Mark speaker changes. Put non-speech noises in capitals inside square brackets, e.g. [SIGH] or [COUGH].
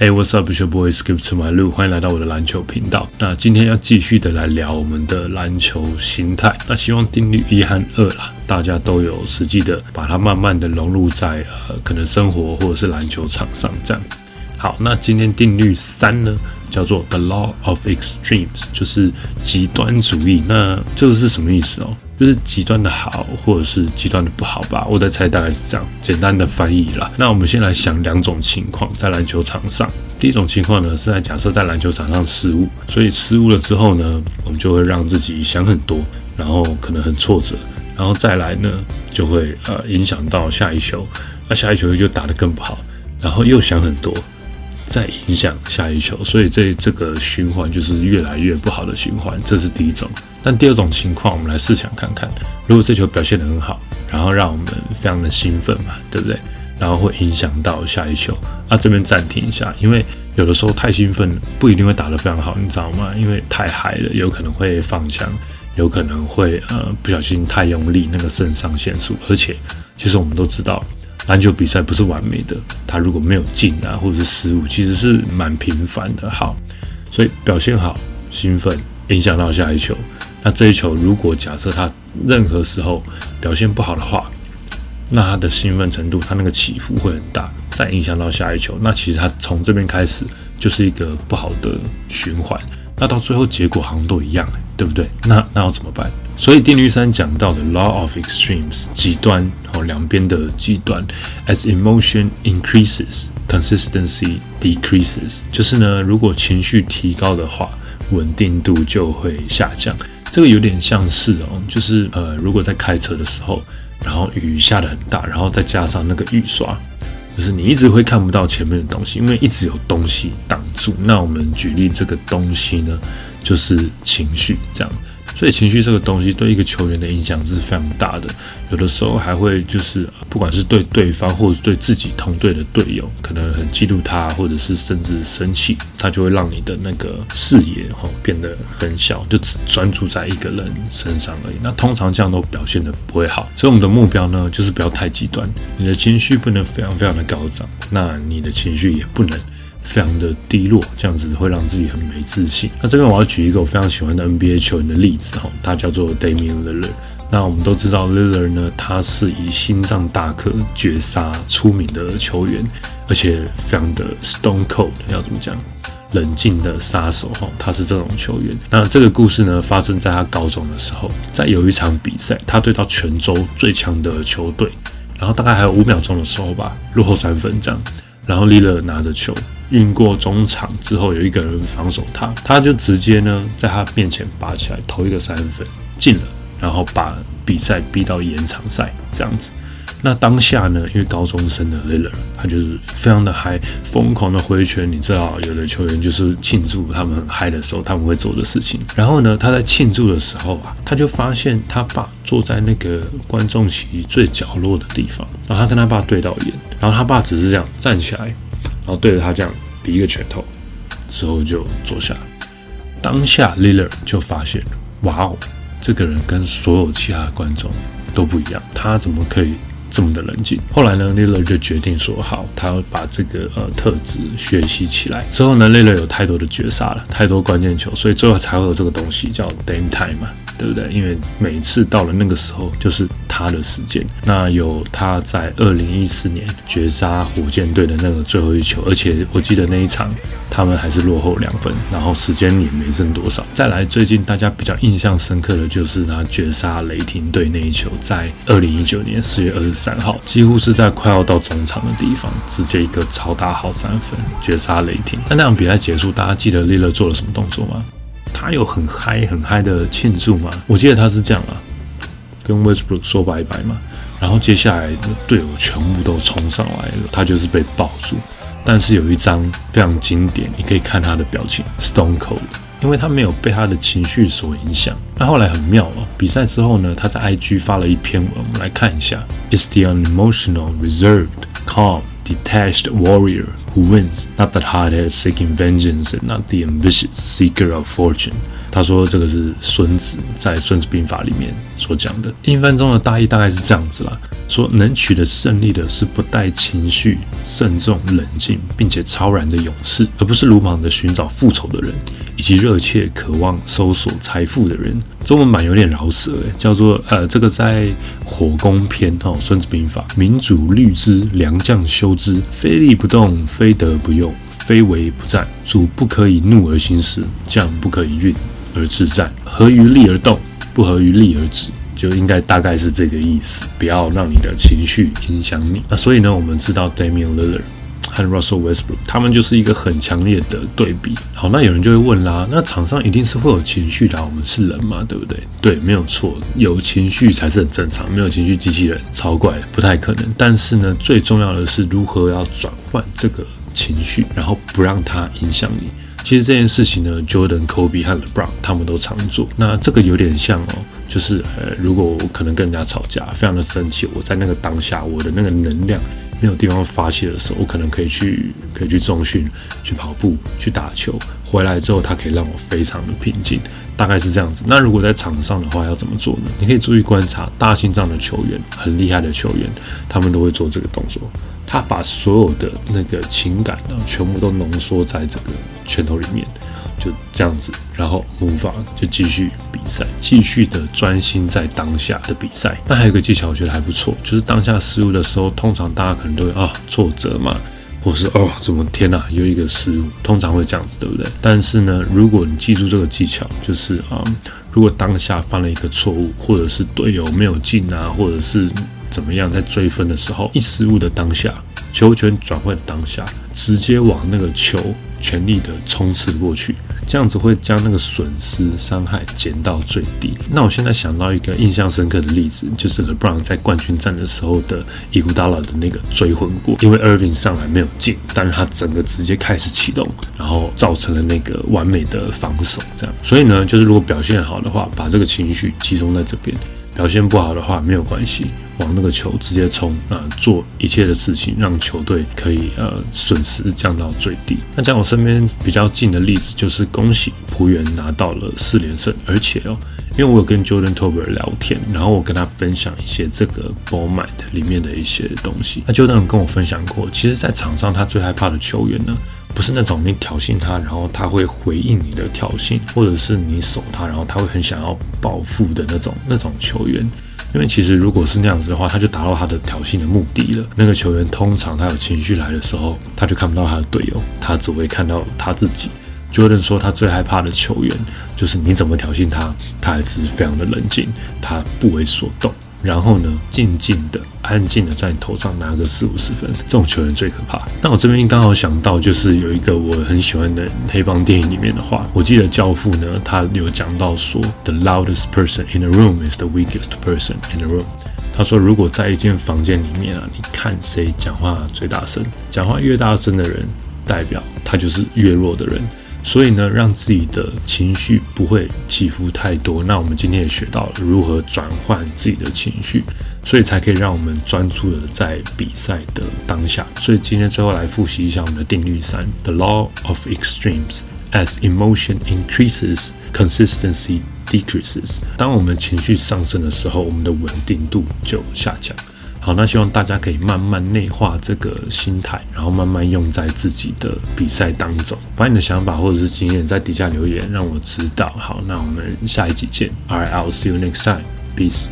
Speaker 1: Hey, what's up, you boy? Skip to my loop，欢迎来到我的篮球频道。那今天要继续的来聊我们的篮球心态。那希望定律一和二啦，大家都有实际的把它慢慢的融入在呃可能生活或者是篮球场上这样。好，那今天定律三呢？叫做 The Law of Extremes，就是极端主义。那这个是什么意思哦？就是极端的好，或者是极端的不好吧？我在猜，大概是这样，简单的翻译啦。那我们先来想两种情况，在篮球场上，第一种情况呢是在假设在篮球场上失误，所以失误了之后呢，我们就会让自己想很多，然后可能很挫折，然后再来呢，就会呃影响到下一球，那下一球就打得更不好，然后又想很多。再影响下一球，所以这这个循环就是越来越不好的循环，这是第一种。但第二种情况，我们来试想看看，如果这球表现得很好，然后让我们非常的兴奋嘛，对不对？然后会影响到下一球，那这边暂停一下，因为有的时候太兴奋不一定会打得非常好，你知道吗？因为太嗨了，有可能会放枪，有可能会呃不小心太用力，那个肾上腺素，而且其实我们 [LAUGHS] 都知道。篮球比赛不是完美的，他如果没有进啊，或者是失误，其实是蛮频繁的。好，所以表现好，兴奋，影响到下一球。那这一球如果假设他任何时候表现不好的话，那他的兴奋程度，他那个起伏会很大，再影响到下一球，那其实他从这边开始就是一个不好的循环。那到最后结果好像都一样，对不对？那那要怎么办？所以定律三讲到的 law of extremes 极端两边的极端，as emotion increases consistency decreases，就是呢，如果情绪提高的话，稳定度就会下降。这个有点像是哦，就是呃，如果在开车的时候，然后雨下的很大，然后再加上那个雨刷，就是你一直会看不到前面的东西，因为一直有东西挡住。那我们举例这个东西呢，就是情绪这样。所以情绪这个东西对一个球员的影响是非常大的，有的时候还会就是不管是对对方或者对自己同队的队友，可能很嫉妒他，或者是甚至生气，他就会让你的那个视野哈变得很小，就只专注在一个人身上而已。那通常这样都表现的不会好，所以我们的目标呢就是不要太极端，你的情绪不能非常非常的高涨，那你的情绪也不能。非常的低落，这样子会让自己很没自信。那这边我要举一个我非常喜欢的 NBA 球员的例子哈，他叫做 Damian Lillard。那我们都知道 Lillard 呢，他是以心脏大颗绝杀出名的球员，而且非常的 Stone Cold，要怎么讲？冷静的杀手哈，他是这种球员。那这个故事呢，发生在他高中的时候，在有一场比赛，他对到全州最强的球队，然后大概还有五秒钟的时候吧，落后三分这样，然后 Lillard 拿着球。运过中场之后，有一个人防守他，他就直接呢在他面前拔起来投一个三分进了，然后把比赛逼到延长赛这样子。那当下呢，因为高中生的 l i l l a r 他就是非常的嗨，疯狂的挥拳。你知道，有的球员就是庆祝他们很嗨的时候，他们会做的事情。然后呢，他在庆祝的时候啊，他就发现他爸坐在那个观众席最角落的地方，然后他跟他爸对到眼，然后他爸只是这样站起来。然后对着他这样比一个拳头，之后就坐下。当下 l i l l a r 就发现，哇哦，这个人跟所有其他的观众都不一样，他怎么可以这么的冷静？后来呢 l i l a 就决定说，好，他要把这个呃特质学习起来。之后呢 l i l a 有太多的绝杀了，太多关键球，所以最后才会有这个东西叫 Dame Time 嘛。对不对？因为每次到了那个时候，就是他的时间。那有他在二零一四年绝杀火箭队的那个最后一球，而且我记得那一场他们还是落后两分，然后时间也没剩多少。再来，最近大家比较印象深刻的就是他绝杀雷霆队那一球，在二零一九年四月二十三号，几乎是在快要到中场的地方，直接一个超大号三分绝杀雷霆。那那场比赛结束，大家记得利勒做了什么动作吗？他有很嗨很嗨的庆祝吗？我记得他是这样啊，跟 Westbrook 说拜拜嘛。然后接下来的队友全部都冲上来了，他就是被抱住。但是有一张非常经典，你可以看他的表情，Stone Cold，因为他没有被他的情绪所影响。那后来很妙哦，比赛之后呢，他在 IG 发了一篇文，我们来看一下：It's the unemotional, reserved, calm. detached warrior who wins, not that hard-headed seeking vengeance and not the ambitious seeker of fortune。 他说这个是孙子在《孙子兵法》里面所讲的。英翻中的大意大概是这样子啦，说能取得胜利的是不带情绪、慎重、冷静，并且超然的勇士，而不是鲁莽的寻找复仇的人，以及热切渴望搜索财富的人。中文版有点饶舌，叫做呃，这个在火攻篇哦，《孙子兵法》，民主虑之，良将修之，非利不动，非德不用，非为不战。主不可以怒而行时，将不可以运而自战。合于利而动，不合于利而止。就应该大概是这个意思，不要让你的情绪影响你。那所以呢，我们知道 Damian Lillard 和 Russell Westbrook 他们就是一个很强烈的对比。好，那有人就会问啦，那场上一定是会有情绪的，我们是人嘛，对不对？对，没有错，有情绪才是很正常，没有情绪机器人超怪，不太可能。但是呢，最重要的是如何要转换这个情绪，然后不让它影响你。其实这件事情呢，Jordan、Kobe 和 LeBron 他们都常做。那这个有点像哦，就是呃，如果我可能跟人家吵架，非常的生气，我在那个当下，我的那个能量没有地方发泄的时候，我可能可以去可以去中训、去跑步、去打球，回来之后，它可以让我非常的平静，大概是这样子。那如果在场上的话，要怎么做呢？你可以注意观察大心脏的球员，很厉害的球员，他们都会做这个动作。他把所有的那个情感呢，全部都浓缩在这个拳头里面，就这样子，然后模仿就继续比赛，继续的专心在当下的比赛。那还有个技巧，我觉得还不错，就是当下失误的时候，通常大家可能都会啊挫折嘛，或是哦怎么天哪有一个失误，通常会这样子，对不对？但是呢，如果你记住这个技巧，就是啊，如果当下犯了一个错误，或者是队友没有进啊，或者是。怎么样？在追分的时候，一失误的当下，球权转换当下，直接往那个球全力的冲刺过去，这样子会将那个损失伤害减到最低。那我现在想到一个印象深刻的例子，就是 LeBron 在冠军战的时候的伊古达拉的那个追魂过，因为 Irving 上来没有进，但是他整个直接开始启动，然后造成了那个完美的防守。这样，所以呢，就是如果表现好的话，把这个情绪集中在这边。表现不好的话没有关系，往那个球直接冲啊，做一切的事情，让球队可以呃损失降到最低。那在我身边比较近的例子，就是恭喜浦原拿到了四连胜，而且哦，因为我有跟 Jordan t o b e r 聊天，然后我跟他分享一些这个 Ball m a t 里面的一些东西。那 Jordan 跟我分享过，其实，在场上他最害怕的球员呢。不是那种你挑衅他，然后他会回应你的挑衅，或者是你守他，然后他会很想要报复的那种那种球员。因为其实如果是那样子的话，他就达到他的挑衅的目的了。那个球员通常他有情绪来的时候，他就看不到他的队友，他只会看到他自己。Jordan 说他最害怕的球员就是你怎么挑衅他，他还是非常的冷静，他不为所动。然后呢，静静的、安静的在你头上拿个四五十分，这种球员最可怕。那我这边刚好想到，就是有一个我很喜欢的黑帮电影里面的话，我记得《教父》呢，他有讲到说，The loudest person in the room is the weakest person in the room。他说，如果在一间房间里面啊，你看谁讲话最大声，讲话越大声的人，代表他就是越弱的人。所以呢，让自己的情绪不会起伏太多。那我们今天也学到了如何转换自己的情绪，所以才可以让我们专注的在比赛的当下。所以今天最后来复习一下我们的定律三：The law of extremes. As emotion increases, consistency decreases. 当我们情绪上升的时候，我们的稳定度就下降。好，那希望大家可以慢慢内化这个心态，然后慢慢用在自己的比赛当中。把你的想法或者是经验在底下留言，让我知道。好，那我们下一集见。Alright, I'll see you next time. Peace.